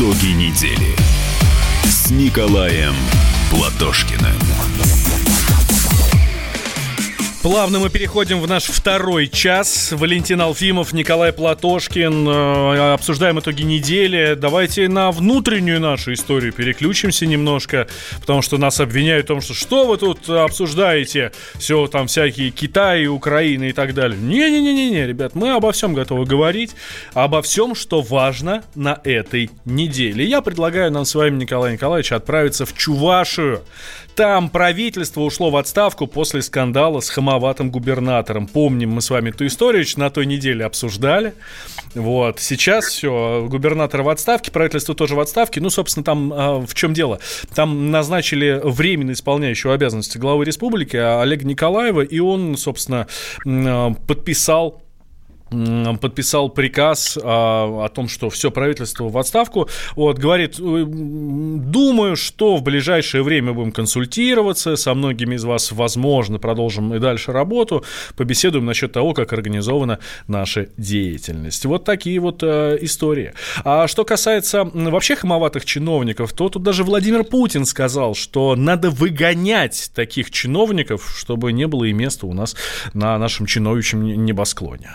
Итоги недели с Николаем Платошкиным. Плавно мы переходим в наш второй час. Валентин Алфимов, Николай Платошкин. Э, обсуждаем итоги недели. Давайте на внутреннюю нашу историю переключимся немножко, потому что нас обвиняют в том, что что вы тут обсуждаете? Все там всякие Китай, Украина и так далее. Не-не-не-не, ребят, мы обо всем готовы говорить. Обо всем, что важно на этой неделе. Я предлагаю нам с вами, Николай Николаевич, отправиться в Чувашию. Там правительство ушло в отставку после скандала с хамоватым губернатором. Помним мы с вами эту историю, на той неделе обсуждали. Вот. Сейчас все, губернатор в отставке, правительство тоже в отставке. Ну, собственно, там э, в чем дело? Там назначили временно исполняющего обязанности главы республики Олега Николаева, и он, собственно, э, подписал подписал приказ а, о том, что все правительство в отставку. Вот, говорит, «Э, думаю, что в ближайшее время будем консультироваться, со многими из вас, возможно, продолжим и дальше работу, побеседуем насчет того, как организована наша деятельность. Вот такие вот а, истории. А что касается вообще хамоватых чиновников, то тут даже Владимир Путин сказал, что надо выгонять таких чиновников, чтобы не было и места у нас на нашем чиновничьем небосклоне.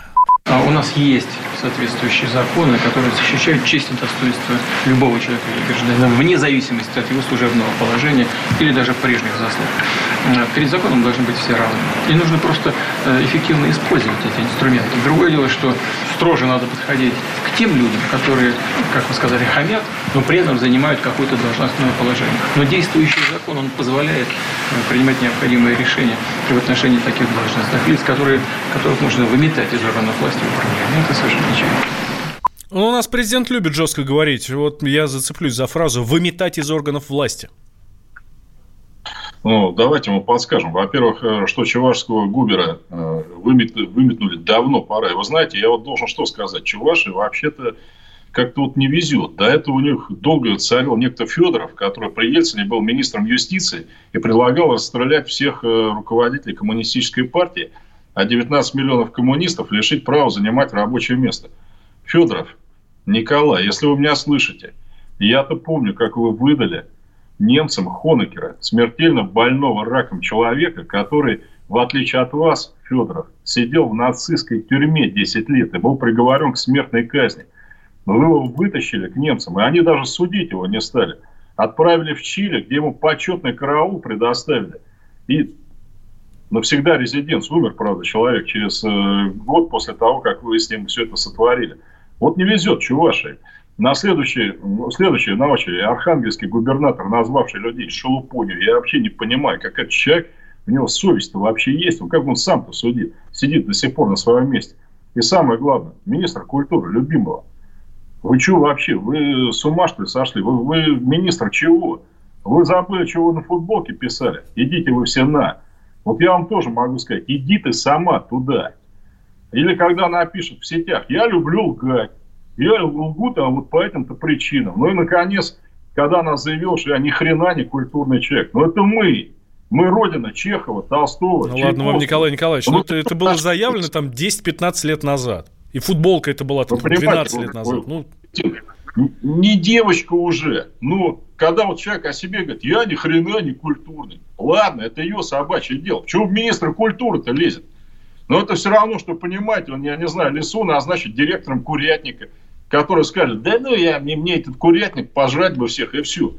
А у нас есть соответствующие законы, которые защищают честь и достоинство любого человека или гражданина, вне зависимости от его служебного положения или даже прежних заслуг. Э, перед законом должны быть все равны. И нужно просто э, эффективно использовать эти инструменты. Другое дело, что строже надо подходить к тем людям, которые, как вы сказали, хамят, но при этом занимают какое-то должностное положение. Но действующий закон, он позволяет э, принимать необходимые решения в отношении таких должностных лиц, которые, которых можно выметать из органов власти власти управления. Это совершенно ничего. Ну, у нас президент любит жестко говорить. Вот я зацеплюсь за фразу «выметать из органов власти». Ну, давайте мы подскажем. Во-первых, э, что чувашского губера э, выметнули давно пора. И вы знаете, я вот должен что сказать. Чуваши вообще-то как-то вот не везет. До этого у них долго царил некто Федоров, который при Ельцине был министром юстиции и предлагал расстрелять всех э, руководителей коммунистической партии – а 19 миллионов коммунистов лишить права занимать рабочее место. Федоров, Николай, если вы меня слышите, я-то помню, как вы выдали немцам Хонекера, смертельно больного раком человека, который, в отличие от вас, Федоров, сидел в нацистской тюрьме 10 лет и был приговорен к смертной казни. Но вы его вытащили к немцам, и они даже судить его не стали. Отправили в Чили, где ему почетный караул предоставили. И навсегда резиденц. Умер, правда, человек через э, год после того, как вы с ним все это сотворили. Вот не везет Чувашии. На следующий, следующий на очереди архангельский губернатор, назвавший людей шелупонью. Я вообще не понимаю, как этот человек, у него совесть-то вообще есть. Ну, как он сам-то судит? Сидит до сих пор на своем месте. И самое главное, министр культуры, любимого. Вы что вообще? Вы с ума что ли сошли? Вы, вы министр чего? Вы забыли, чего вы на футболке писали? Идите вы все на. Вот я вам тоже могу сказать, иди ты сама туда. Или когда напишут в сетях, я люблю лгать. Я лгу там вот по этим-то причинам. Ну и, наконец, когда она заявила, что я ни хрена не культурный человек. Ну это мы. Мы родина Чехова, Толстого. Ну ладно вам, Николай Николаевич, ну, это, это было заявлено там 10-15 лет назад. И футболка это была там 12 лет назад. Ну... Не девочка уже. Ну, когда вот человек о себе говорит, я ни хрена не культурный. Ладно, это ее собачье дело. Почему министр культуры-то лезет? Но это все равно, что, понимаете, он, я не знаю, лесу назначит директором курятника, который скажет, да ну я, мне, мне этот курятник пожрать бы всех и все.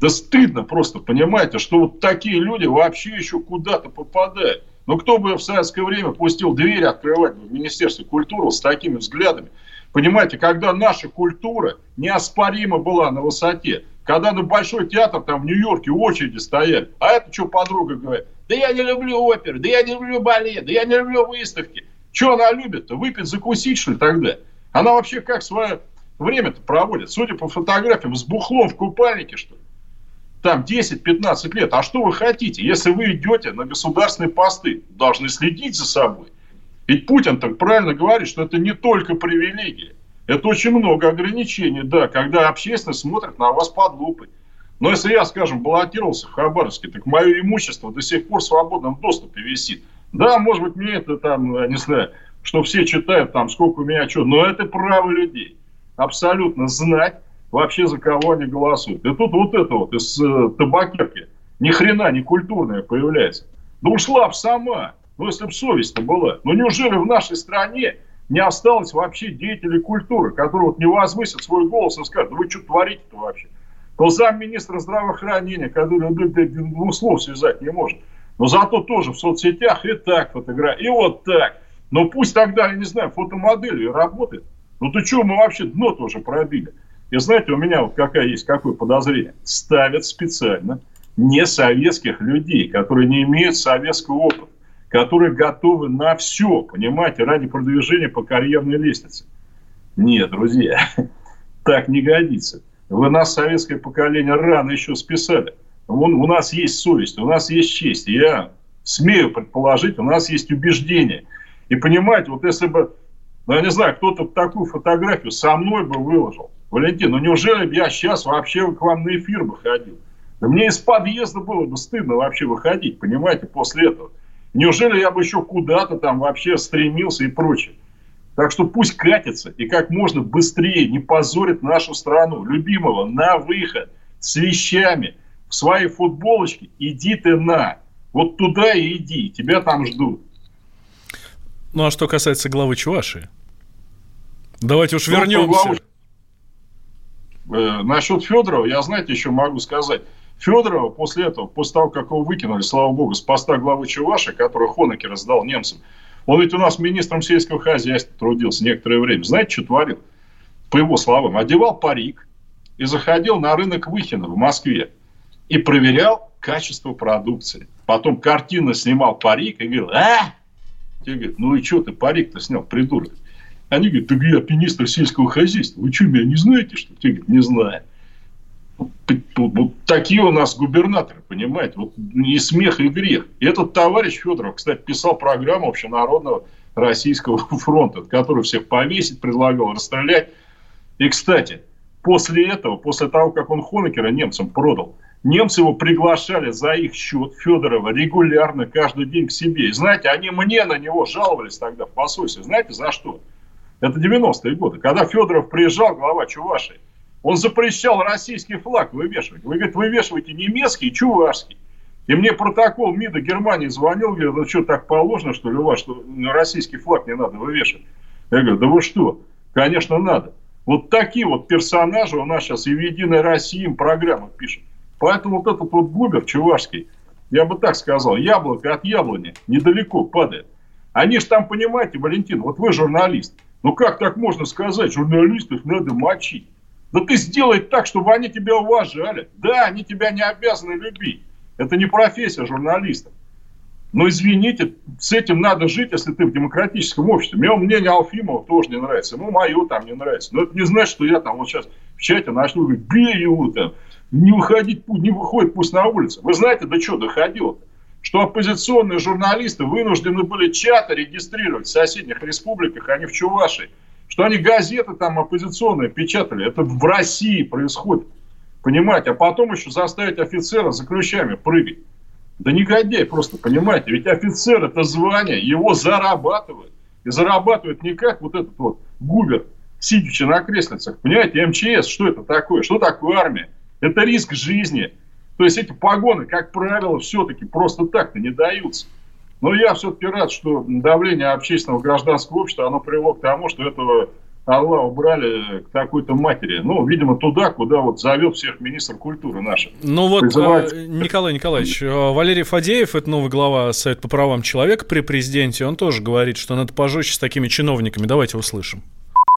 Да стыдно просто, понимаете, что вот такие люди вообще еще куда-то попадают. Но кто бы в советское время пустил двери открывать в Министерстве культуры с такими взглядами? Понимаете, когда наша культура неоспоримо была на высоте, когда на Большой театр там в Нью-Йорке очереди стояли, а это что подруга говорит? Да я не люблю оперы, да я не люблю балет, да я не люблю выставки. Что она любит-то? Выпить, закусить, что ли, тогда? Она вообще как свое время-то проводит? Судя по фотографиям, с бухлом в купальнике, что ли? Там 10-15 лет. А что вы хотите? Если вы идете на государственные посты, должны следить за собой. Ведь Путин так правильно говорит, что это не только привилегия. Это очень много ограничений, да, когда общественность смотрит на вас под лупой. Но если я, скажем, баллотировался в Хабаровске, так мое имущество до сих пор в свободном доступе висит. Да, может быть, мне это там, не знаю, что все читают там, сколько у меня что, но это право людей. Абсолютно знать, вообще за кого они голосуют. И тут вот это вот из э, табакерки ни хрена не культурная появляется. Да ушла б сама, ну если бы совесть-то была. Ну неужели в нашей стране не осталось вообще деятелей культуры, которые вот не возвысят свой голос и скажут, вы что творите-то вообще? То замминистра здравоохранения, который двух слов связать не может. Но зато тоже в соцсетях и так фотографии, и вот так. Но пусть тогда, я не знаю, фотомоделью работает. Ну ты что, мы вообще дно тоже пробили. И знаете, у меня вот какая есть, какое подозрение. Ставят специально не советских людей, которые не имеют советского опыта, которые готовы на все, понимаете, ради продвижения по карьерной лестнице. Нет, друзья, так не годится. Вы нас, советское поколение, рано еще списали. У нас есть совесть, у нас есть честь. Я смею предположить, у нас есть убеждение. И понимаете, вот если бы, ну, я не знаю, кто-то такую фотографию со мной бы выложил, Валентин, ну неужели бы я сейчас вообще к вам на эфир бы ходил? Да мне из подъезда было бы стыдно вообще выходить, понимаете, после этого. Неужели я бы еще куда-то там вообще стремился и прочее? Так что пусть катится и как можно быстрее не позорит нашу страну, любимого, на выход, с вещами, в своей футболочке, иди ты на. Вот туда и иди, тебя там ждут. Ну, а что касается главы Чувашии? Давайте уж ну, вернемся. Главу... Э, насчет Федорова, я, знаете, еще могу сказать. Федорова после этого, после того, как его выкинули, слава богу, с поста главы Чуваши, который Хонекер раздал немцам, он ведь у нас министром сельского хозяйства трудился некоторое время. Знаете, что творил? По его словам, одевал парик и заходил на рынок Выхина в Москве и проверял качество продукции. Потом картинно снимал парик и говорил, а? Те говорят, ну и что ты парик-то снял, придурок? Они говорят, так я министр сельского хозяйства. Вы что, меня не знаете, что? Те говорят, не знаю. Вот такие у нас губернаторы, понимаете? Вот и смех, и грех. И этот товарищ Федоров, кстати, писал программу общенародного российского фронта, который всех повесить предлагал, расстрелять. И, кстати, после этого, после того, как он Хонекера немцам продал, немцы его приглашали за их счет Федорова регулярно, каждый день к себе. И знаете, они мне на него жаловались тогда в посольстве. Знаете, за что? Это 90-е годы. Когда Федоров приезжал, глава Чувашии, он запрещал российский флаг вывешивать. Вы, говорит, вывешивайте немецкий чувашский. И мне протокол МИДа Германии звонил, говорит, ну что, так положено, что ли, у вас, что российский флаг не надо вывешивать? Я говорю, да вы что? Конечно, надо. Вот такие вот персонажи у нас сейчас и в «Единой России» им программы пишут. Поэтому вот этот вот Губер чувашский, я бы так сказал, яблоко от яблони недалеко падает. Они же там, понимаете, Валентин, вот вы журналист – ну как так можно сказать? Журналистов надо мочить. Да ты сделай так, чтобы они тебя уважали. Да, они тебя не обязаны любить. Это не профессия журналиста. Но извините, с этим надо жить, если ты в демократическом обществе. Мне мнение Алфимова тоже не нравится. Ему мое там не нравится. Но это не значит, что я там вот сейчас в чате начну говорить, бей его там, не выходить, не выходит пусть на улицу. Вы знаете, до чего доходило-то? что оппозиционные журналисты вынуждены были чаты регистрировать в соседних республиках, а не в Чувашии. Что они газеты там оппозиционные печатали. Это в России происходит. Понимаете? А потом еще заставить офицера за ключами прыгать. Да негодяй просто, понимаете? Ведь офицер это звание, его зарабатывают. И зарабатывают не как вот этот вот губер, сидячи на креслицах. Понимаете, МЧС, что это такое? Что такое армия? Это риск жизни. То есть эти погоны, как правило, все-таки просто так-то не даются. Но я все-таки рад, что давление общественного гражданского общества, оно привело к тому, что этого Алла убрали к такой-то матери. Ну, видимо, туда, куда вот зовет всех министр культуры наших. Ну вот, Призывает... Николай Николаевич, э, Валерий Фадеев, это новый глава Совета по правам человека при президенте, он тоже говорит, что надо пожестче с такими чиновниками. Давайте услышим.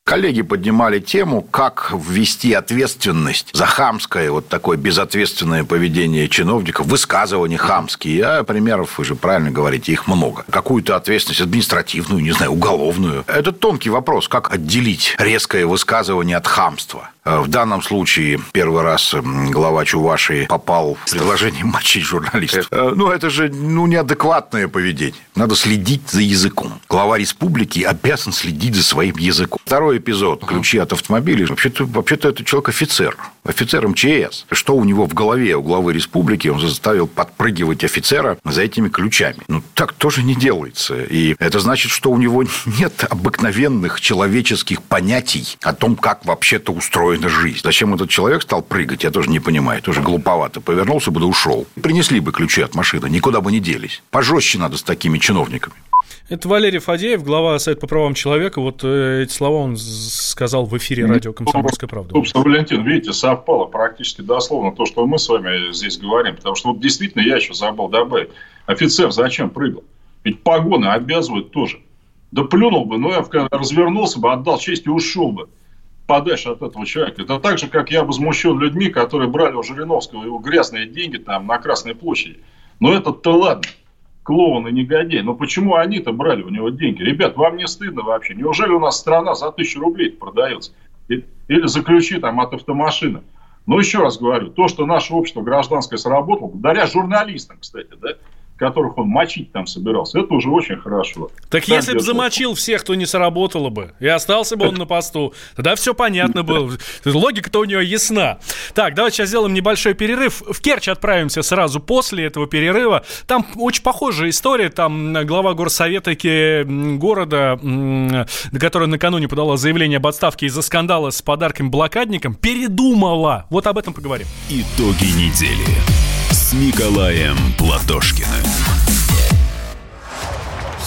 Коллеги поднимали тему, как ввести ответственность за хамское, вот такое безответственное поведение чиновников, высказывания хамские. А примеров, вы же правильно говорите, их много. Какую-то ответственность административную, не знаю, уголовную. Это тонкий вопрос, как отделить резкое высказывание от хамства. Э, в данном случае первый раз глава Чувашии попал в предложение мочить журналистов. Э, ну, это же ну, неадекватное поведение. Надо следить за языком. Глава республики обязан следить за своим языком. Второй эпизод. Ключи от автомобиля. Вообще-то, вообще-то это человек-офицер. Офицер МЧС. Что у него в голове, у главы республики, он заставил подпрыгивать офицера за этими ключами. Ну, так тоже не делается. И это значит, что у него нет обыкновенных человеческих понятий о том, как вообще-то устроена жизнь. Зачем этот человек стал прыгать, я тоже не понимаю. Тоже глуповато. Повернулся бы да ушел. Принесли бы ключи от машины, никуда бы не делись. Пожестче надо с такими чиновниками. Это Валерий Фадеев, глава Совета по правам человека. Вот э, эти слова он сказал в эфире радио «Комсомольская правда». Собственно, Валентин, видите, совпало практически дословно то, что мы с вами здесь говорим. Потому что вот действительно я еще забыл добавить. Офицер зачем прыгал? Ведь погоны обязывают тоже. Да плюнул бы, но я развернулся бы, отдал честь и ушел бы подальше от этого человека. Это так же, как я возмущен людьми, которые брали у Жириновского его грязные деньги там на Красной площади. Но этот-то ладно клоун и негодяй. Но почему они-то брали у него деньги? Ребят, вам не стыдно вообще? Неужели у нас страна за тысячу рублей продается? Или за ключи там от автомашины? Но еще раз говорю, то, что наше общество гражданское сработало, благодаря журналистам, кстати, да, которых он мочить там собирался. Это уже очень хорошо. Так Сам если бы замочил всех, то не сработало бы. И остался бы он на посту. Тогда все понятно было. Логика-то у него ясна. Так, давайте сейчас сделаем небольшой перерыв. В Керчь отправимся сразу после этого перерыва. Там очень похожая история. Там глава горсовета города, которая накануне подала заявление об отставке из-за скандала с подарками блокадникам, передумала. Вот об этом поговорим. Итоги недели с Николаем Платошкиным.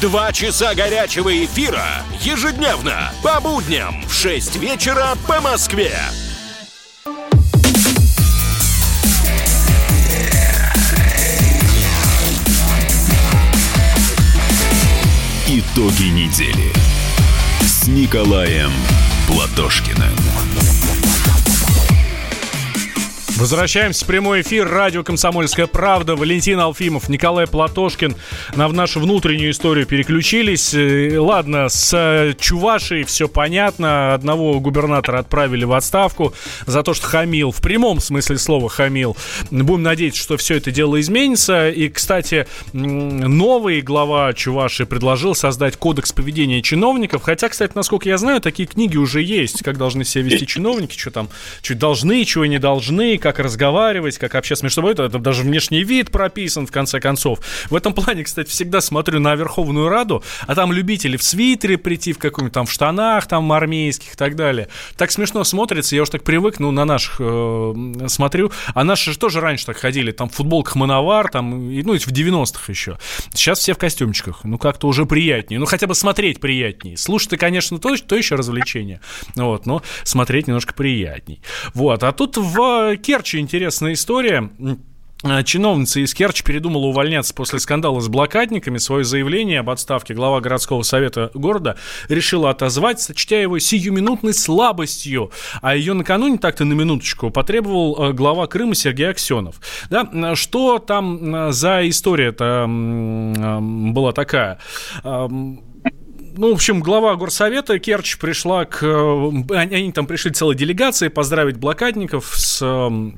Два часа горячего эфира ежедневно по будням в 6 вечера по Москве. Итоги недели с Николаем Платошкиным. Возвращаемся в прямой эфир. Радио «Комсомольская правда». Валентин Алфимов, Николай Платошкин. На в нашу внутреннюю историю переключились. Э, ладно, с э, Чувашей все понятно. Одного губернатора отправили в отставку за то, что хамил. В прямом смысле слова хамил. Будем надеяться, что все это дело изменится. И, кстати, новый глава Чуваши предложил создать кодекс поведения чиновников. Хотя, кстати, насколько я знаю, такие книги уже есть. Как должны себя вести чиновники, что там, что должны, чего не должны, как разговаривать, как общаться между собой. Это, даже внешний вид прописан, в конце концов. В этом плане, кстати, всегда смотрю на Верховную Раду, а там любители в свитере прийти, в каком-нибудь там в штанах там армейских и так далее. Так смешно смотрится, я уж так привык, ну, на наших э, смотрю. А наши же тоже раньше так ходили, там в футболках Мановар, там, и, ну, в 90-х еще. Сейчас все в костюмчиках. Ну, как-то уже приятнее. Ну, хотя бы смотреть приятнее. Слушать-то, конечно, то, то еще развлечение. Вот, но смотреть немножко приятней. Вот. А тут в Керчи интересная история. Э, чиновница из Керчи передумала увольняться после скандала с блокадниками. Свое заявление об отставке глава городского совета города решила отозвать, сочтя его сиюминутной слабостью. А ее накануне, так-то на минуточку, потребовал э, глава Крыма Сергей Аксенов. Да? Что там э, за история-то была такая? Ну, в общем, глава горсовета Керчь пришла к... Э, они там пришли целой делегацией поздравить блокадников с э,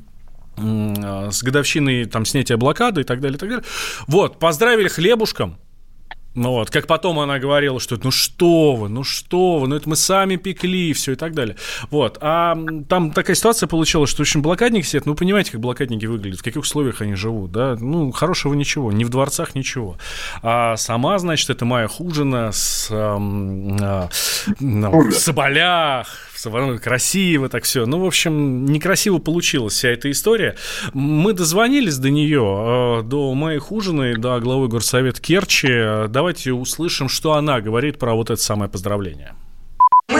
с годовщиной там снятия блокады и так далее, и так далее. Вот, поздравили хлебушком, ну вот, как потом она говорила, что ну что вы, ну что вы, ну это мы сами пекли, все и так далее. Вот, а там такая ситуация получилась, что, в общем, блокадники сидят, ну, понимаете, как блокадники выглядят, в каких условиях они живут, да, ну, хорошего ничего, ни в дворцах ничего. А сама, значит, это Майя Хужина с, а, а, в Соболях, красиво так все. Ну, в общем, некрасиво получилась вся эта история. Мы дозвонились до нее, э, до моей хужины, до главы горсовета Керчи. Давайте услышим, что она говорит про вот это самое поздравление.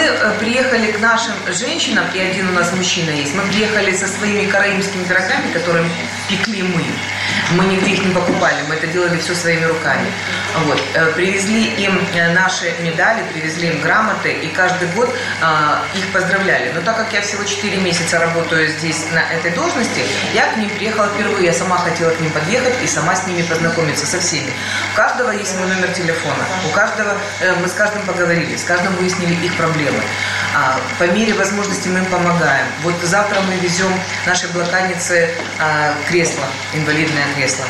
Э, приехали к нашим женщинам, и один у нас мужчина есть, мы приехали со своими караимскими пирогами, которые пекли мы. Мы нигде их не покупали, мы это делали все своими руками. Вот. Э, привезли им э, наши медали, привезли им грамоты, и каждый год их поздравляли. Но так как я всего 4 месяца работаю здесь на этой должности, я к ним приехала впервые. Я сама хотела к ним подъехать и сама с ними познакомиться, со всеми. У каждого есть мой номер телефона, у каждого, мы с каждым поговорили, с каждым выяснили их проблемы. А, по мере возможности мы им помогаем. Вот завтра мы везем нашей блокаднице а, кресло, инвалидное кресло.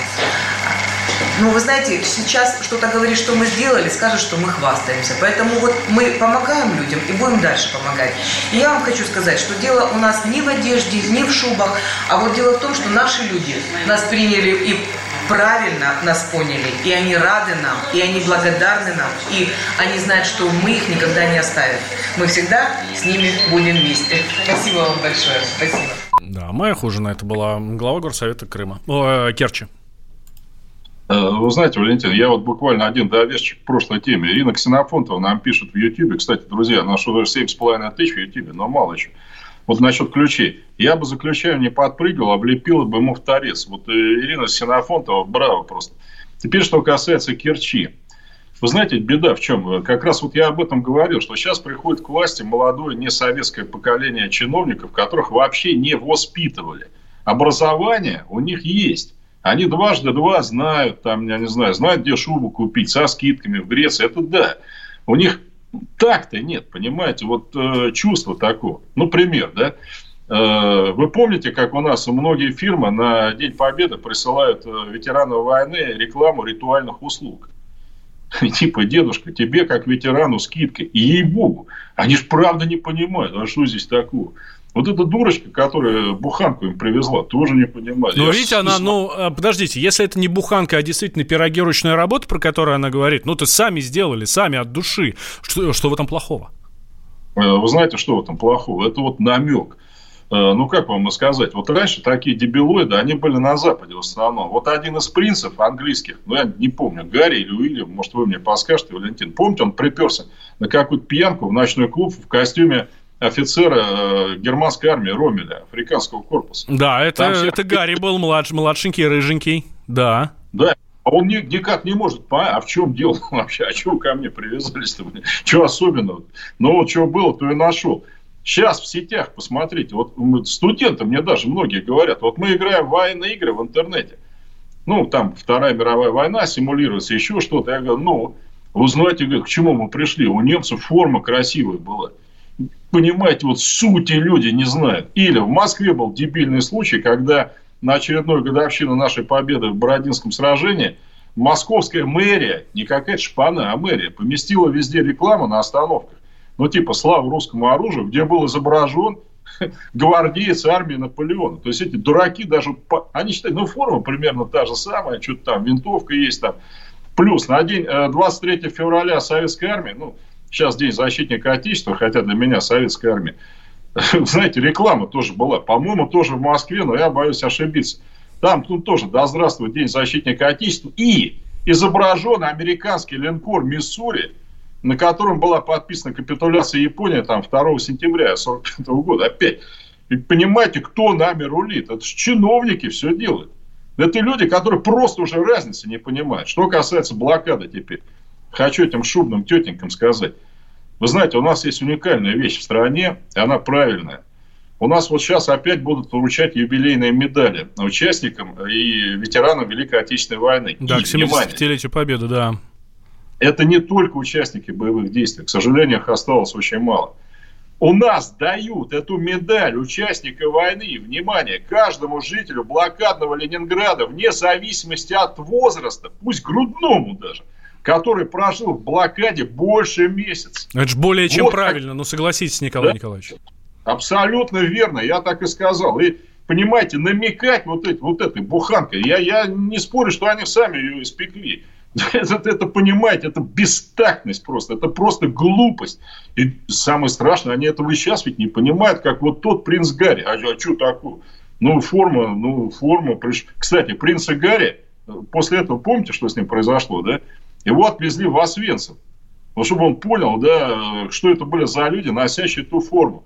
Ну, вы знаете, сейчас что-то говорит, что мы сделали, скажет, что мы хвастаемся. Поэтому вот мы помогаем людям и будем дальше помогать. И я вам хочу сказать, что дело у нас не в одежде, не в шубах, а вот дело в том, что наши люди нас приняли и правильно нас поняли, и они рады нам, и они благодарны нам, и они знают, что мы их никогда не оставим. Мы всегда с ними будем вместе. Спасибо вам большое. Спасибо. Да, моя хужина это была глава горсовета Крыма. О, э, Керчи. Э, вы знаете, Валентин, я вот буквально один довесчик к прошлой теме. Ирина Ксенофонтова нам пишет в Ютьюбе. Кстати, друзья, наш уже 7,5 тысяч в Ютьюбе, но мало еще. Вот насчет ключей. Я бы за ключами не подпрыгивал, облепил бы ему в торец. Вот э, Ирина Синофонтова, браво просто. Теперь, что касается Керчи. Вы знаете, беда в чем? Как раз вот я об этом говорил, что сейчас приходит к власти молодое несоветское поколение чиновников, которых вообще не воспитывали. Образование у них есть. Они дважды два знают, там, я не знаю, знают, где шубу купить, со скидками в Греции. Это да. У них так-то нет, понимаете, вот э, чувство такое. Ну, пример, да. Э, вы помните, как у нас многие фирмы на День Победы присылают э, ветеранам войны рекламу ритуальных услуг? Типа, дедушка, тебе как ветерану скидка. И ей-богу, они же правда не понимают, а что здесь такого? Вот эта дурочка, которая буханку им привезла, тоже не понимает. Ну, видите, она, ну, подождите, если это не буханка, а действительно пирогерочная работа, про которую она говорит, ну, то сами сделали, сами от души. Что, что в этом плохого? Э, вы знаете, что в этом плохого? Это вот намек. Э, ну, как вам сказать, вот раньше такие дебилоиды, они были на Западе в основном. Вот один из принцев английских, ну, я не помню, Гарри или Уильям, может, вы мне подскажете, Валентин, помните, он приперся на какую-то пьянку в ночной клуб в костюме офицера э, германской армии Ромеля, африканского корпуса. Да, это, все... это Гарри был младш, младшенький, рыженький, да. Да, а он ни, никак не может понять, а в чем дело вообще, а чего ко мне привязались-то? Что особенного? Ну, вот что было, то и нашел. Сейчас в сетях, посмотрите, вот студенты мне даже многие говорят, вот мы играем в военные игры в интернете. Ну, там Вторая мировая война симулируется, еще что-то. Я говорю, ну, вы знаете, к чему мы пришли? У немцев форма красивая была понимаете, вот сути люди не знают. Или в Москве был дебильный случай, когда на очередную годовщину нашей победы в Бородинском сражении московская мэрия, не какая-то шпана, а мэрия, поместила везде рекламу на остановках. Ну, типа, слава русскому оружию, где был изображен гвардеец армии Наполеона. То есть, эти дураки даже, они считают, ну, форма примерно та же самая, что-то там, винтовка есть там. Плюс на день 23 э, февраля советской армии, ну, Сейчас День защитника Отечества, хотя для меня советская армия. Знаете, реклама тоже была. По-моему, тоже в Москве, но я боюсь ошибиться. Там ну, тоже «Да здравствует День защитника Отечества». И изображен американский линкор «Миссури», на котором была подписана капитуляция Японии там, 2 сентября 1945 года. Опять. И понимаете, кто нами рулит? Это же чиновники все делают. Это люди, которые просто уже разницы не понимают. Что касается блокады теперь хочу этим шубным тетенькам сказать. Вы знаете, у нас есть уникальная вещь в стране, и она правильная. У нас вот сейчас опять будут вручать юбилейные медали участникам и ветеранам Великой Отечественной войны. Да, и, к 75-летию Победы, да. Это не только участники боевых действий. К сожалению, их осталось очень мало. У нас дают эту медаль участника войны, внимание, каждому жителю блокадного Ленинграда, вне зависимости от возраста, пусть грудному даже – который прожил в блокаде больше месяца. Это же более чем вот правильно, как... ну согласитесь, Николай да? Николаевич. Абсолютно верно, я так и сказал. И понимаете, намекать вот, эти, вот этой буханкой, я, я не спорю, что они сами ее испекли. Это, это, понимаете, это бестактность просто, это просто глупость. И самое страшное, они этого и сейчас ведь не понимают, как вот тот принц Гарри. А, а что такое? Ну, форма, ну, форма. Приш... Кстати, принца Гарри, э, после этого помните, что с ним произошло, да? Его отвезли в Освенцим. Ну, чтобы он понял, да, что это были за люди, носящие ту форму.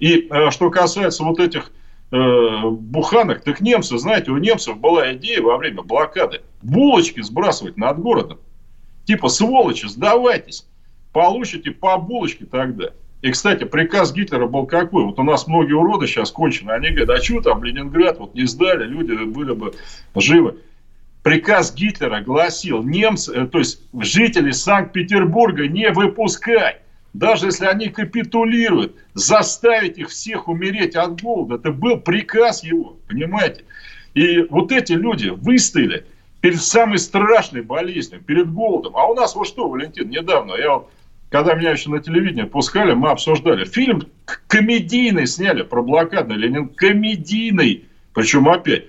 И э, что касается вот этих э, буханок, так немцы, знаете, у немцев была идея во время блокады булочки сбрасывать над городом. Типа, сволочи, сдавайтесь, получите по булочке тогда. И, кстати, приказ Гитлера был какой? Вот у нас многие уроды сейчас кончены. Они говорят, а что там Ленинград вот не сдали, люди были бы живы. Приказ Гитлера гласил, немцы, э, то есть жители Санкт-Петербурга не выпускать. Даже если они капитулируют, заставить их всех умереть от голода. Это был приказ его, понимаете? И вот эти люди выстояли перед самой страшной болезнью, перед голодом. А у нас вот что, Валентин, недавно, я вот когда меня еще на телевидении пускали, мы обсуждали. Фильм комедийный сняли про блокадный Ленин. Комедийный. Причем опять.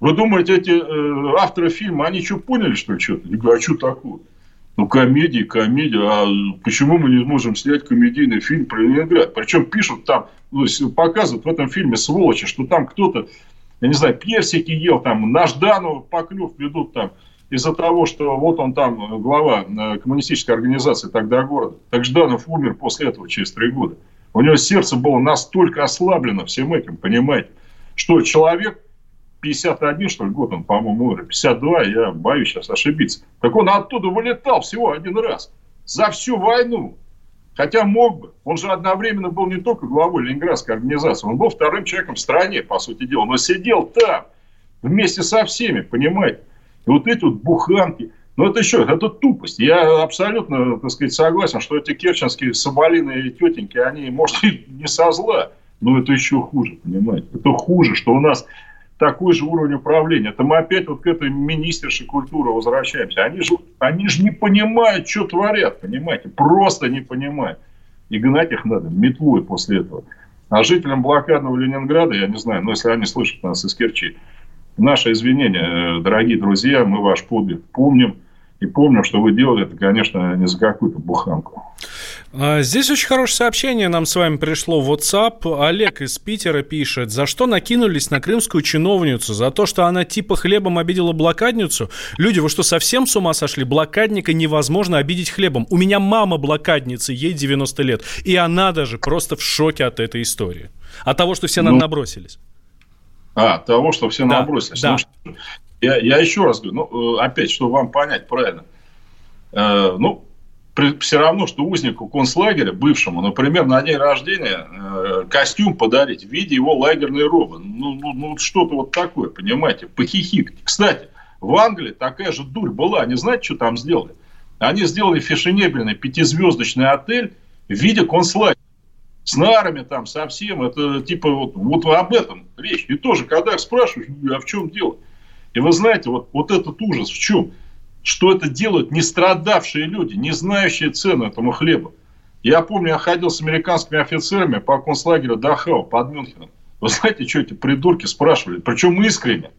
Вы думаете, эти э, авторы фильма, они что, поняли, что ли, что-то? Я говорю, а что такое? Ну, комедия, комедия. А почему мы не можем снять комедийный фильм про Ленинград? Причем пишут там, ну, показывают в этом фильме сволочи, что там кто-то, я не знаю, персики ел, там, на Жданова поклев ведут там из-за того, что вот он там э, глава э, коммунистической организации тогда города. Так Жданов умер после этого через три года. У него сердце было настолько ослаблено всем этим, понимаете, что человек 51, что ли, год он, по-моему, умер, 52, я боюсь сейчас ошибиться. Так он оттуда вылетал всего один раз за всю войну. Хотя мог бы. Он же одновременно был не только главой Ленинградской организации, он был вторым человеком в стране, по сути дела. Но сидел там вместе со всеми, понимаете. И вот эти вот буханки, ну, это еще, это тупость. Я абсолютно, так сказать, согласен, что эти керченские соболиные тетеньки, они, может, и не со зла, но это еще хуже, понимаете. Это хуже, что у нас такой же уровень управления. Это мы опять вот к этой министершей культуры возвращаемся. Они же, они же не понимают, что творят, понимаете. Просто не понимают. И гнать их надо метлой после этого. А жителям блокадного Ленинграда, я не знаю, но если они слышат нас из Керчи, Наши извинения, э, дорогие друзья, мы ваш подвиг помним. И помним, что вы делали это, конечно, не за какую-то буханку. А, здесь очень хорошее сообщение нам с вами пришло в WhatsApp. Олег из Питера пишет, за что накинулись на крымскую чиновницу? За то, что она типа хлебом обидела блокадницу? Люди, вы что, совсем с ума сошли? Блокадника невозможно обидеть хлебом. У меня мама блокадница, ей 90 лет. И она даже просто в шоке от этой истории. От того, что все ну, нам набросились. А, того, что все да, набросились. Да. Ну, я, я еще раз говорю, ну, э, опять, чтобы вам понять правильно. Э, ну, все равно, что узнику концлагеря, бывшему, например, на день рождения э, костюм подарить в виде его лагерной робы. Ну, ну, ну что-то вот такое, понимаете, похихикать. Кстати, в Англии такая же дурь была. Они знаете, что там сделали? Они сделали фешенебельный пятизвездочный отель в виде концлагеря с нарами там совсем, это типа вот, вот об этом речь. И тоже, когда спрашиваешь, а в чем дело? И вы знаете, вот, вот этот ужас в чем? Что это делают не страдавшие люди, не знающие цену этому хлеба. Я помню, я ходил с американскими офицерами по концлагерю Дахау под Мюнхеном. Вы знаете, что эти придурки спрашивали? Причем искренне.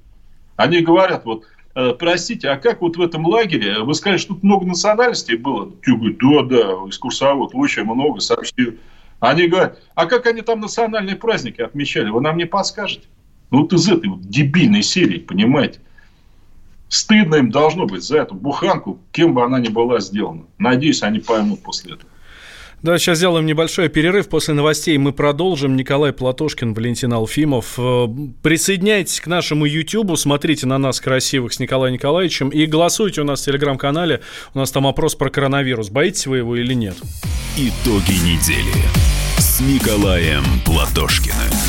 Они говорят, вот, э, простите, а как вот в этом лагере, вы сказали, что тут много национальностей было? Я говорю, да, да, экскурсовод, очень много, сообщил. Они говорят, а как они там национальные праздники отмечали, вы нам не подскажете? Ну, вот из этой вот дебильной серии, понимаете? Стыдно им должно быть за эту буханку, кем бы она ни была сделана. Надеюсь, они поймут после этого. Да, сейчас сделаем небольшой перерыв. После новостей мы продолжим. Николай Платошкин, Валентин Алфимов. Э, присоединяйтесь к нашему YouTube, смотрите на нас красивых с Николаем Николаевичем и голосуйте у нас в Телеграм-канале. У нас там опрос про коронавирус. Боитесь вы его или нет? Итоги недели с Николаем Платошкиным.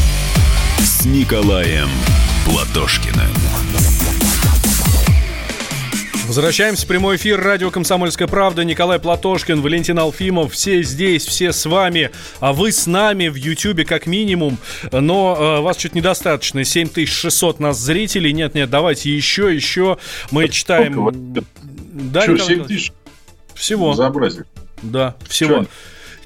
с Николаем Платошкиным. Возвращаемся в прямой эфир радио «Комсомольская правда». Николай Платошкин, Валентин Алфимов. Все здесь, все с вами. А вы с нами в Ютьюбе как минимум. Но э, вас чуть недостаточно. 7600 нас зрителей. Нет-нет, давайте еще, еще. Мы читаем... Да, Что, 7 тысяч? Всего. Безобразие. Да, всего. Что?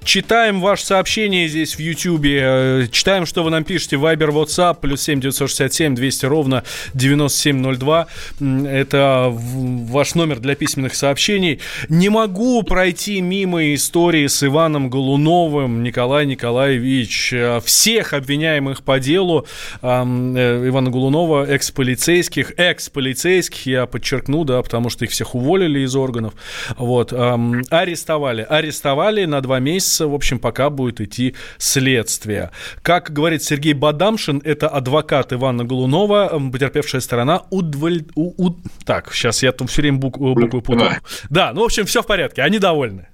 Читаем ваше сообщение здесь в Ютьюбе. Э, читаем, что вы нам пишете. Вайбер, WhatsApp, плюс 7 967 200 ровно 9702. Это ваш номер для письменных сообщений. Не могу пройти мимо истории с Иваном Голуновым. Николай Николаевич. Э, всех обвиняемых по делу э, Ивана Голунова, экс-полицейских, экс-полицейских, я подчеркну, да, потому что их всех уволили из органов. Вот. Арестовали. Арестовали на два месяца в общем, пока будет идти следствие. Как говорит Сергей Бадамшин, это адвокат Ивана Голунова, потерпевшая сторона удволь... У, у... Так, сейчас я там все время буквы, буквы путаю. Да, ну, в общем, все в порядке, они довольны.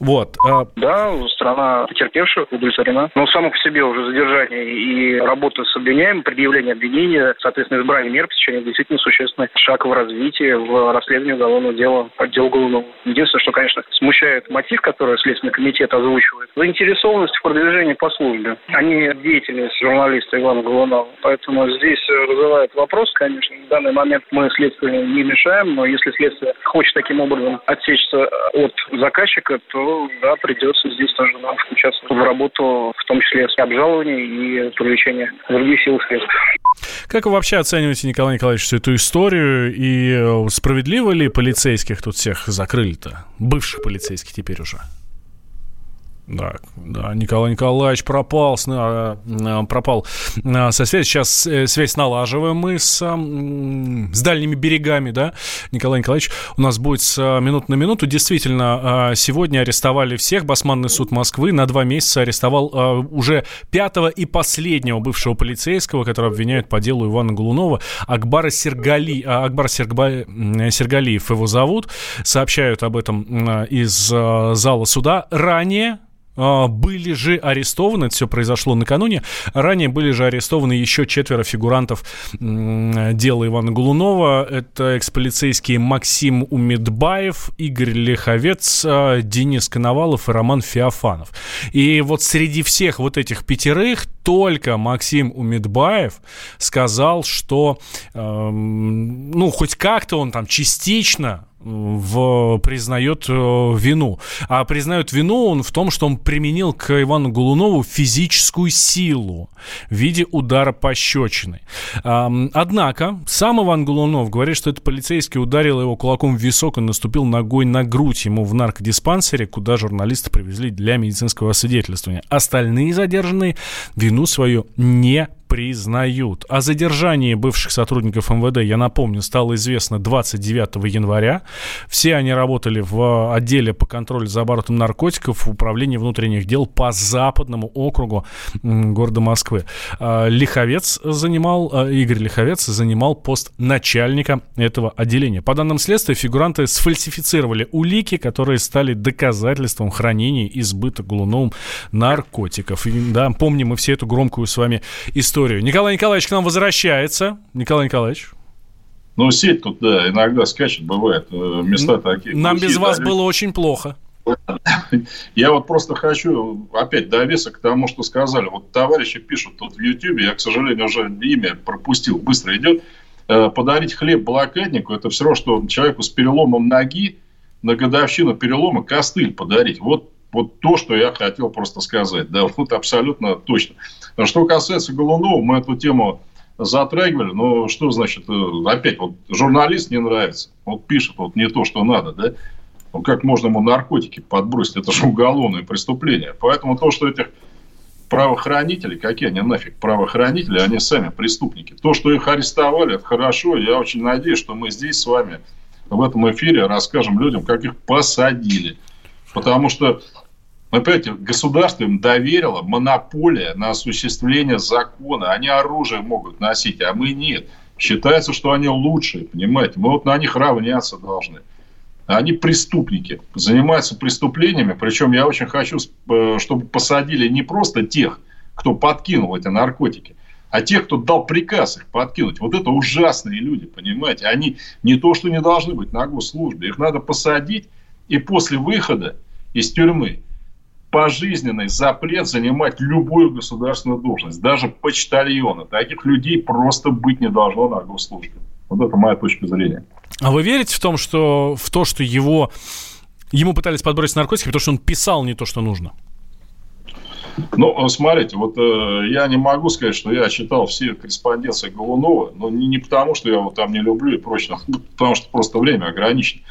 Вот. А да, страна потерпевших удовлетворена. Но само по себе уже задержание и работа с обвиняемым, предъявление обвинения, соответственно, избрание мер пресечения действительно существенный шаг в развитии, в расследовании уголовного дела по делу Голунова. Единственное, что, конечно, смущает мотив, который Следственный комитет озвучивает, заинтересованность в продвижении по службе, а деятельность журналиста Ивана Голунова. Поэтому здесь вызывает вопрос, конечно. В данный момент мы следствие не мешаем, но если следствие хочет таким образом отсечься от заказчика, то да, придется здесь тоже нам включаться в работу, в том числе с обжалованием и привлечения других сил и средств. Как вы вообще оцениваете, Николай Николаевич, всю эту историю? И э, справедливо ли полицейских тут всех закрыли-то? Бывших полицейских теперь уже? Да, да, Николай Николаевич пропал, а, а, пропал а, со связи. Сейчас э, связь налаживаем мы с, с дальними берегами, да, Николай Николаевич. У нас будет с минут на минуту. Действительно, сегодня арестовали всех. Басманный суд Москвы на два месяца арестовал уже пятого и последнего бывшего полицейского, который обвиняют по делу Ивана Голунова, Акбара Сергали, Акбар Сергба, Сергалиев его зовут. Сообщают об этом из зала суда. Ранее были же арестованы, это все произошло накануне, ранее были же арестованы еще четверо фигурантов дела Ивана Голунова. Это экс-полицейские Максим Умедбаев, Игорь Леховец, а, Денис Коновалов и Роман Феофанов. И вот среди всех вот этих пятерых только Максим Умедбаев сказал, что, э, ну, хоть как-то он там частично в, признает э, вину. А признает вину он в том, что он применил к Ивану Голунову физическую силу в виде удара пощечины. Однако сам Иван Голунов говорит, что этот полицейский ударил его кулаком в висок и наступил ногой на грудь ему в наркодиспансере, куда журналисты привезли для медицинского освидетельствования. Остальные задержанные вину свою не признают. О задержании бывших сотрудников МВД, я напомню, стало известно 29 января. Все они работали в отделе по контролю за оборотом наркотиков в управлении внутренних дел по западному округу города Москвы. А, Лиховец занимал, а, Игорь Лиховец занимал пост начальника этого отделения. По данным следствия, фигуранты сфальсифицировали улики, которые стали доказательством хранения и сбыта Голуновым наркотиков. И, да, помним мы все эту громкую с вами историю историю. Николай Николаевич к нам возвращается. Николай Николаевич. Ну, сеть тут, да, иногда скачет, бывает. Э, места такие. Нам глухие, без вас да, было очень плохо. Я вот просто хочу опять довеса к тому, что сказали. Вот товарищи пишут тут в Ютьюбе, я, к сожалению, уже имя пропустил, быстро идет. Э, подарить хлеб блокаднику, это все равно, что человеку с переломом ноги на годовщину перелома костыль подарить. Вот вот то, что я хотел просто сказать. Да, вот абсолютно точно. Что касается Голунова, мы эту тему затрагивали, но что значит, э, опять, вот журналист не нравится, вот пишет вот не то, что надо, да, ну, как можно ему наркотики подбросить, это же уголовное преступление. Поэтому то, что этих правоохранителей, какие они нафиг правоохранители, они сами преступники. То, что их арестовали, это хорошо, я очень надеюсь, что мы здесь с вами в этом эфире расскажем людям, как их посадили. Потому что Опять государство им доверило монополия на осуществление закона. Они оружие могут носить, а мы нет. Считается, что они лучшие, понимаете? Мы вот на них равняться должны. Они преступники, занимаются преступлениями. Причем я очень хочу, э, чтобы посадили не просто тех, кто подкинул эти наркотики, А те, кто дал приказ их подкинуть, вот это ужасные люди, понимаете? Они не то, что не должны быть на госслужбе. Их надо посадить и после выхода из тюрьмы пожизненный запрет занимать любую государственную должность, даже почтальона. Таких людей просто быть не должно на госслужбе. Вот это моя точка зрения. А вы верите в том, что в то, что его ему пытались подбросить наркотики, потому что он писал не то, что нужно? Ну, смотрите, вот э, я не могу сказать, что я читал все корреспонденции Голунова, но не, не потому, что я его там не люблю и прочее, потому что просто время ограничено.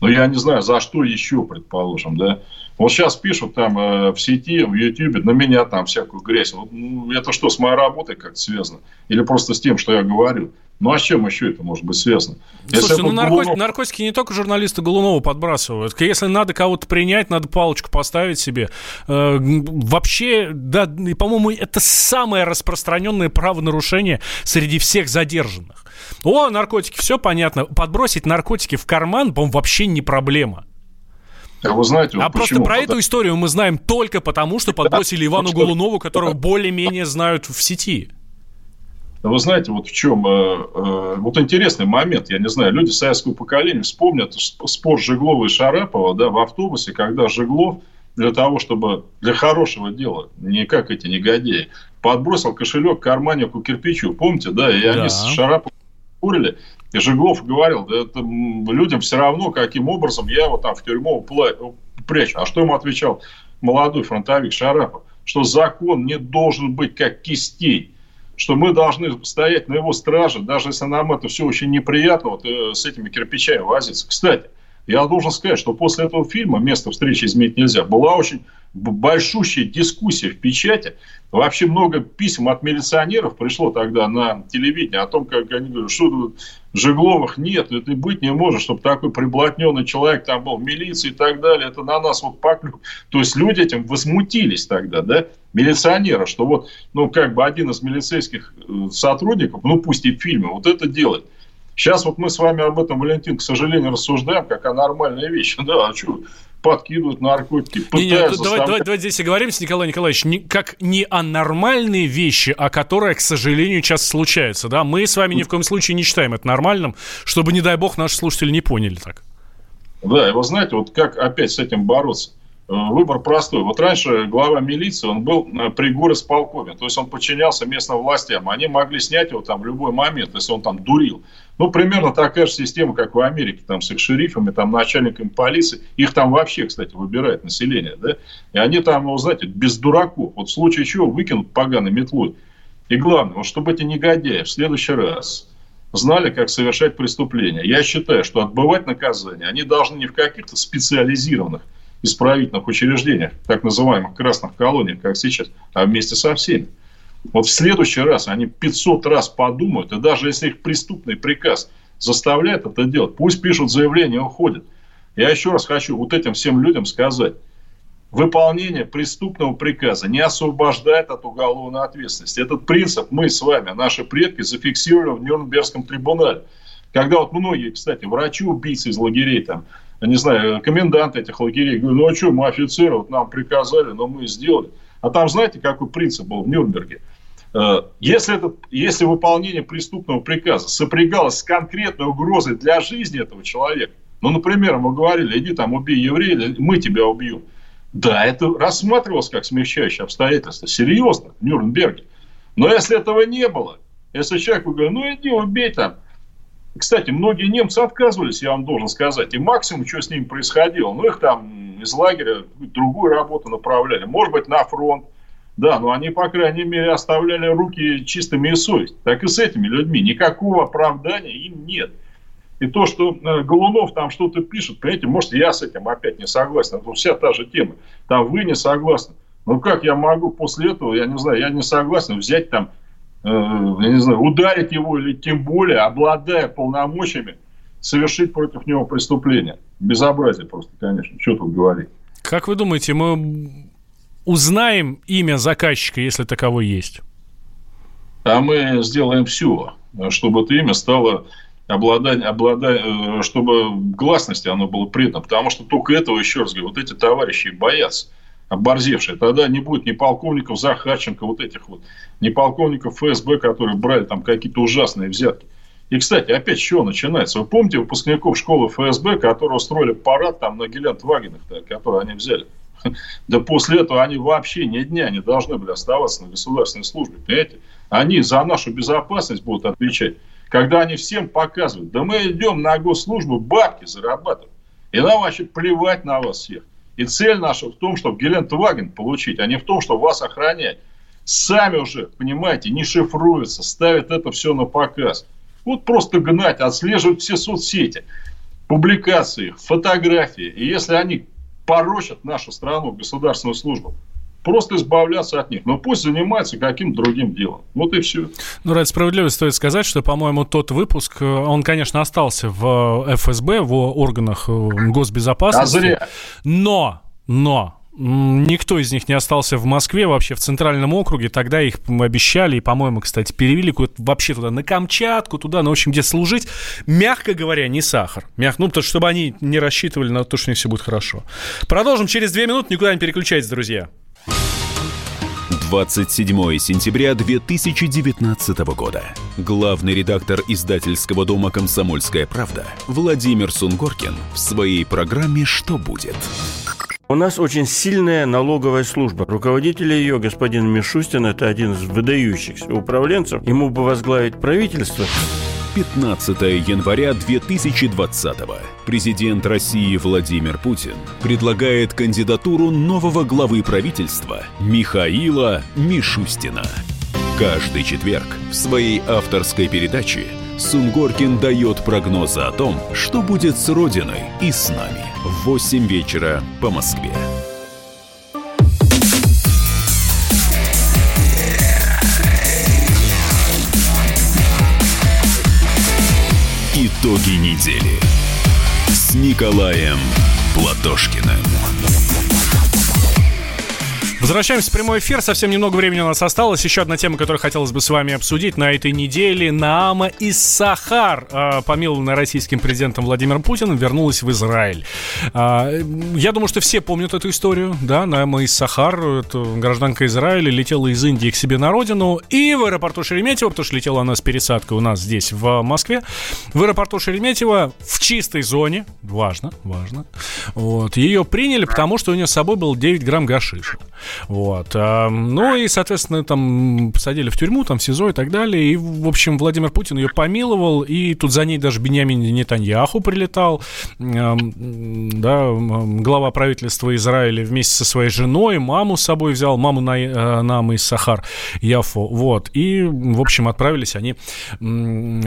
Но я не знаю, за что еще, предположим, да. Вот сейчас пишут там э, в сети, в Ютьюбе, на меня там всякую грязь. Вот, ну, это что, с моей работой как-то связано? Или просто с тем, что я говорю? Ну, а с чем еще это может быть связано? Слушайте, ну наркотики, Голунов... наркотики не только журналисты Голунова подбрасывают. Если надо кого-то принять, надо палочку поставить себе. Э, вообще, да, по-моему, это самое распространенное правонарушение среди всех задержанных. О, наркотики, все понятно. Подбросить наркотики в карман, по-моему, вообще не проблема. А вы знаете, вот а просто про эту историю мы знаем только потому, что подбросили Ивану Голунову, которого более-менее знают в сети. Вы знаете, вот в чем э, э, вот интересный момент, я не знаю, люди советского поколения вспомнят спор Жеглова и Шарапова да, в автобусе, когда Жеглов для того, чтобы для хорошего дела, не как эти негодяи, подбросил кошелек карманнику кирпичу, помните, да, и да. они с Шараповым спорили, и Жеглов говорил, да это людям все равно, каким образом я его там в тюрьму прячу. А что ему отвечал молодой фронтовик Шарапов? Что закон не должен быть как кистей что мы должны стоять на его страже, даже если нам это все очень неприятно, вот э, с этими кирпичами возиться. Кстати, я должен сказать, что после этого фильма «Место встречи изменить нельзя» была очень большущая дискуссия в печати. Вообще много писем от милиционеров пришло тогда на телевидение о том, как они говорят, что Жегловых нет, это быть не может, чтобы такой приблотненный человек там был в милиции и так далее, это на нас вот поклюк. То есть люди этим возмутились тогда, да, милиционеры, что вот, ну, как бы один из милицейских э, сотрудников, ну, пусть и в фильме, вот это делает. Сейчас вот мы с вами об этом, Валентин, к сожалению, рассуждаем, как о нормальной вещи. Да, а что, подкидывают наркотики, пытаются... Не, не, давай, давай, давай здесь и говорим с Николаем Николаевичем, не, как не о нормальные вещи, а которые, к сожалению, часто случаются. Да? Мы с вами ни в коем случае не считаем это нормальным, чтобы, не дай бог, наши слушатели не поняли так. Да, и вы знаете, вот как опять с этим бороться? Э, выбор простой. Вот раньше глава милиции, он был э, при горосполкоме, то есть он подчинялся местным властям. Они могли снять его там в любой момент, если он там дурил. Ну, примерно такая же система, как в Америке, там с их шерифами, там начальниками полиции. Их там вообще, кстати, выбирает население, да? И они там, ну, знаете, без дураков. Вот в случае чего выкинут поганой метлой. И главное, вот чтобы эти негодяи в следующий раз знали, как совершать преступления. Я считаю, что отбывать наказание они должны не в каких-то специализированных исправительных учреждениях, так называемых красных колониях, как сейчас, а вместе со всеми. Вот в следующий раз они 500 раз подумают, и даже если их преступный приказ заставляет это делать, пусть пишут заявление и уходят. Я еще раз хочу вот этим всем людям сказать, выполнение преступного приказа не освобождает от уголовной ответственности. Этот принцип мы с вами, наши предки, зафиксировали в Нюрнбергском трибунале. Когда вот многие, кстати, врачи-убийцы из лагерей, там, не знаю, коменданты этих лагерей, говорят, ну а что, мы офицеры, вот нам приказали, но мы сделали. А там, знаете, какой принцип был в Нюрнберге? Э, если, это, если выполнение преступного приказа сопрягалось с конкретной угрозой для жизни этого человека, ну, например, мы говорили, иди там убей еврея, мы тебя убьем. Да, это рассматривалось как смягчающее обстоятельство. Серьезно, в Нюрнберге. Но если этого не было, если человек говорит, ну иди убей там, кстати, многие немцы отказывались, я вам должен сказать. И максимум, что с ними происходило, ну, их там из лагеря другую работу направляли. Может быть, на фронт. Да, но они, по крайней мере, оставляли руки чистыми и совесть. Так и с этими людьми. Никакого оправдания им нет. И то, что э, Голунов там что-то пишет, понимаете, может, я с этим опять не согласен. Это вся та же тема. Там вы не согласны. Ну, как я могу после этого, я не знаю, я не согласен взять там Э, я не знаю, ударить его или тем более, обладая полномочиями, совершить против него преступление. Безобразие просто, конечно. Что тут говорить? Как вы думаете, мы узнаем имя заказчика, если таковой есть? А мы сделаем все, чтобы это имя стало обладать, обладать, э, чтобы гласности оно было предано. Потому что только этого, еще раз говорю, вот эти товарищи боятся. оборзевшие. Тогда не будет ни полковников Захарченко, вот этих вот, ни полковников ФСБ, которые брали там какие-то ужасные взятки. И, кстати, опять с чего начинается? Вы помните выпускников школы ФСБ, которые устроили парад там на Гелент Вагенах, который они взяли? Да после этого они вообще ни дня не должны были оставаться на государственной службе, понимаете? Они за нашу безопасность будут отвечать. Когда они всем показывают, да мы идем на госслужбу бабки зарабатывать. И нам вообще плевать на вас всех. И цель наша в том, чтобы Гелендваген получить, а не в том, чтобы вас охранять. Сами уже, понимаете, не шифруются, ставят это все на показ. Вот просто гнать, отслеживать все соцсети, публикации, фотографии. И если они порочат нашу страну, государственную службу, просто избавляться от них. Но пусть занимается каким-то другим делом. Вот и все. Ну, ради справедливости стоит сказать, что, по-моему, тот выпуск, э, он, конечно, остался в ФСБ, в органах э, госбезопасности. А зря. Но, но, Никто из них не остался в Москве, вообще в Центральном округе. Тогда их обещали, и, по-моему, кстати, перевели вообще туда, на Камчатку, туда, ну, в общем, где служить. Мягко говоря, не сахар. Мягко, ну, потому что, чтобы они не рассчитывали на то, что у них все будет хорошо. Продолжим через две минуты. Никуда не переключайтесь, друзья. 27 сентября 2019 года. Главный редактор издательского дома «Комсомольская правда» Владимир Сунгоркин в своей программе «Что будет?» У нас очень сильная налоговая служба. Руководитель ее, господин Мишустин, это один из выдающихся управленцев. Ему бы возглавить правительство. 15 января 2020 президент России Владимир Путин предлагает кандидатуру нового главы правительства Михаила Мишустина. Каждый четверг в своей авторской передаче Сунгоркин дает прогнозы о том, что будет с Родиной и с нами – в 8 вечера по Москве. Итоги недели с Николаем Платошкиным. Возвращаемся в прямой эфир. Совсем немного времени у нас осталось. Еще одна тема, которую хотелось бы с вами обсудить на этой неделе. Наама из Сахар, э, помилованная российским президентом Владимиром Путиным, вернулась в Израиль. Э, я думаю, что все помнят эту историю. Да, Наама из Сахар, это гражданка Израиля, летела из Индии к себе на родину. И в аэропорту Шереметьево, потому что летела она с пересадкой у нас здесь, в Москве, в аэропорту Шереметьево в чистой зоне, важно, важно, вот, ее приняли, потому что у нее с собой был 9 грамм гашиша. Вот. А, ну и, соответственно, там посадили в тюрьму, там в СИЗО и так далее. И, в общем, Владимир Путин ее помиловал, и тут за ней даже Бениамин Нетаньяху прилетал, да, глава правительства Израиля вместе со своей женой, маму с собой взял, маму на, э, нам из Сахар, Яфо, вот. И, в общем, отправились они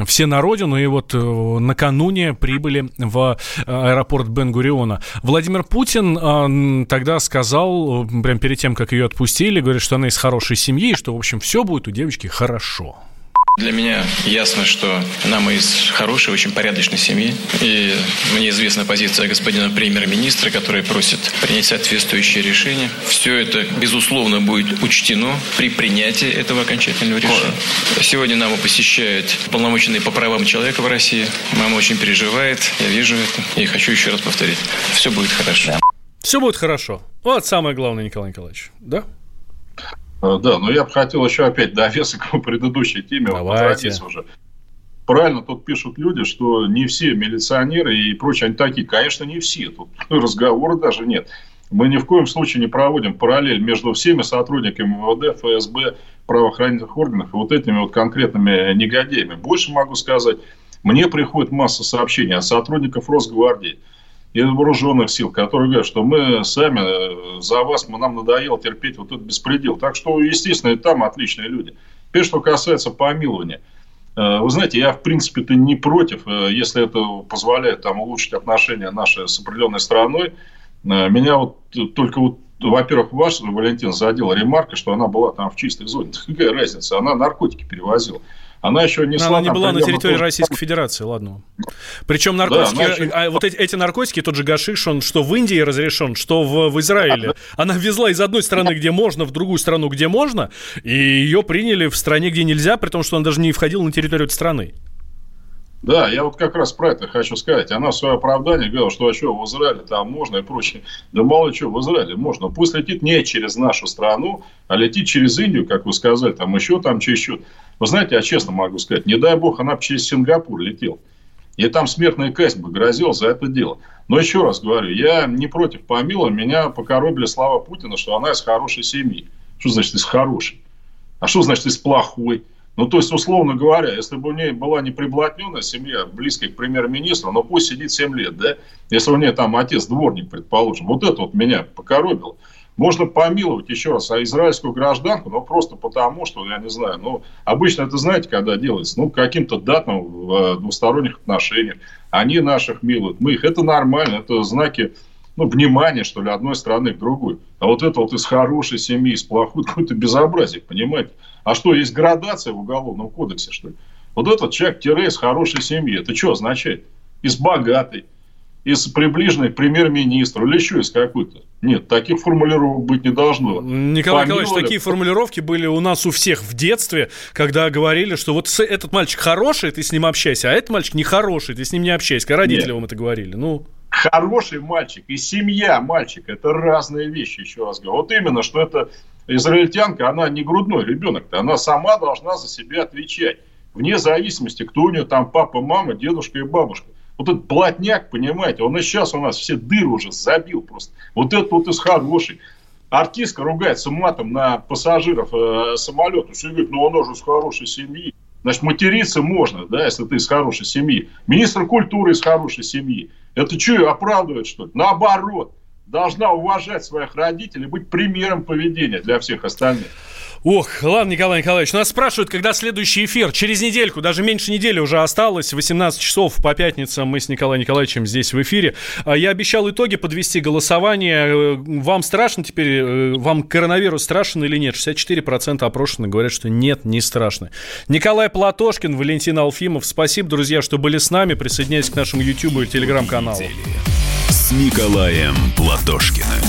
все на родину, и вот э, накануне прибыли в аэропорт Бен-Гуриона. Владимир Путин тогда сказал, прям перед тем, как ее отпустили, говорят, что она из хорошей семьи, и что, в общем, все будет у девочки хорошо. Для меня ясно, что нам из хорошей, очень порядочной семьи. И мне известна позиция господина премьер-министра, который просит принять соответствующее решение. Все это, безусловно, будет учтено при принятии этого окончательного решения. Сегодня нам посещает полномоченный по правам человека в России. Мама очень переживает, я вижу это. И хочу еще раз повторить. Все будет хорошо. Все будет хорошо. Вот самое главное, Николай Николаевич. Да? А, да, но я бы хотел еще опять довесок к предыдущей теме. Давайте. уже. Правильно тут пишут люди, что не все милиционеры и прочие, они такие. Конечно, не все. Тут разговора даже нет. Мы ни в коем случае не проводим параллель между всеми сотрудниками МВД, ФСБ, правоохранительных органов и вот этими вот конкретными негодяями. Больше могу сказать, мне приходит масса сообщений от сотрудников Росгвардии, и вооруженных сил, которые говорят, что мы сами э, за вас, мы, нам надоело терпеть вот этот беспредел. Так что, естественно, и там отличные люди. Теперь, что касается помилования. Э, вы знаете, я, в принципе-то, не против, э, если это позволяет там, улучшить отношения наши с определенной страной. Меня вот только вот во-первых, ваш, Валентин, задел ремарка, что она была там в чистой зоне. Какая разница? Она наркотики перевозила. Она еще не Она не была на территории тоже... Российской Федерации, ладно. Причем наркотики, да, еще... а вот эти, эти наркотики, тот же гашиш, он что в Индии разрешен, что в, в Израиле. Она везла из одной страны, где можно, в другую страну, где можно, и ее приняли в стране, где нельзя, при том, что она даже не входила на территорию этой страны. Да, я вот как раз про это хочу сказать. Она в свое оправдание говорила, что а что, в Израиле там можно и прочее. Да мало что, в Израиле можно. Пусть летит не через нашу страну, а летит через Индию, как вы сказали, там еще там через счет. Вы знаете, я честно могу сказать, не дай бог, она бы через Сингапур летела. И там смертная казнь бы грозила за это дело. Но еще раз говорю, я не против помила. Меня покоробили слова Путина, что она из хорошей семьи. Что значит из хорошей? А что значит из плохой? Ну, то есть, условно говоря, если бы у нее была неприблотненная семья, близкая к премьер-министру, но пусть сидит 7 лет, да, если у нее там отец дворник, предположим, вот это вот меня покоробило. Можно помиловать еще раз а израильскую гражданку, но просто потому, что, я не знаю, ну, обычно это, знаете, когда делается, ну, каким-то датам в э, двусторонних отношениях. Они наших милуют, мы их. Это нормально, это знаки ну, внимания, что ли, одной страны к другой. А вот это вот из хорошей семьи, из плохой, какое-то безобразие, понимаете? А что, есть градация в Уголовном кодексе, что ли? Вот этот человек тире из хорошей семьи. Это что означает? Из богатой, из приближенной к премьер-министру или еще из какой-то. Нет, таких формулировок быть не должно. Николай Помиловали... Николаевич, такие формулировки были у нас у всех в детстве, когда говорили, что вот этот мальчик хороший, ты с ним общайся, а этот мальчик нехороший, ты с ним не общайся. Когда родители Нет. вам это говорили? Ну... Хороший мальчик и семья мальчика – это разные вещи, еще раз говорю. Вот именно, что это израильтянка, она не грудной ребенок-то, она сама должна за себя отвечать. Вне зависимости, кто у нее там папа, мама, дедушка и бабушка. Вот этот плотняк, понимаете, он и сейчас у нас все дыры уже забил просто. Вот этот вот из хороший. Артистка ругается матом на пассажиров э, самолета. Все говорит, ну он же из хорошей семьи. Значит, материться можно, да, если ты из хорошей семьи. Министр культуры из хорошей семьи. Это что, оправдывает, что ли? Наоборот должна уважать своих родителей, быть примером поведения для всех остальных. Ох, ладно, Николай Николаевич, нас спрашивают, когда следующий эфир. Через недельку, даже меньше недели уже осталось. 18 часов по пятницам мы с Николаем Николаевичем здесь в эфире. А я обещал итоги подвести голосование. Э, вам страшно теперь, э, вам коронавирус страшен или нет? 64% опрошенных говорят, что нет, не страшно. Николай Платошкин, Валентин Алфимов. Спасибо, друзья, что были с нами. Присоединяйтесь к нашему YouTube и телеграм-каналу с Николаем Платошкиным.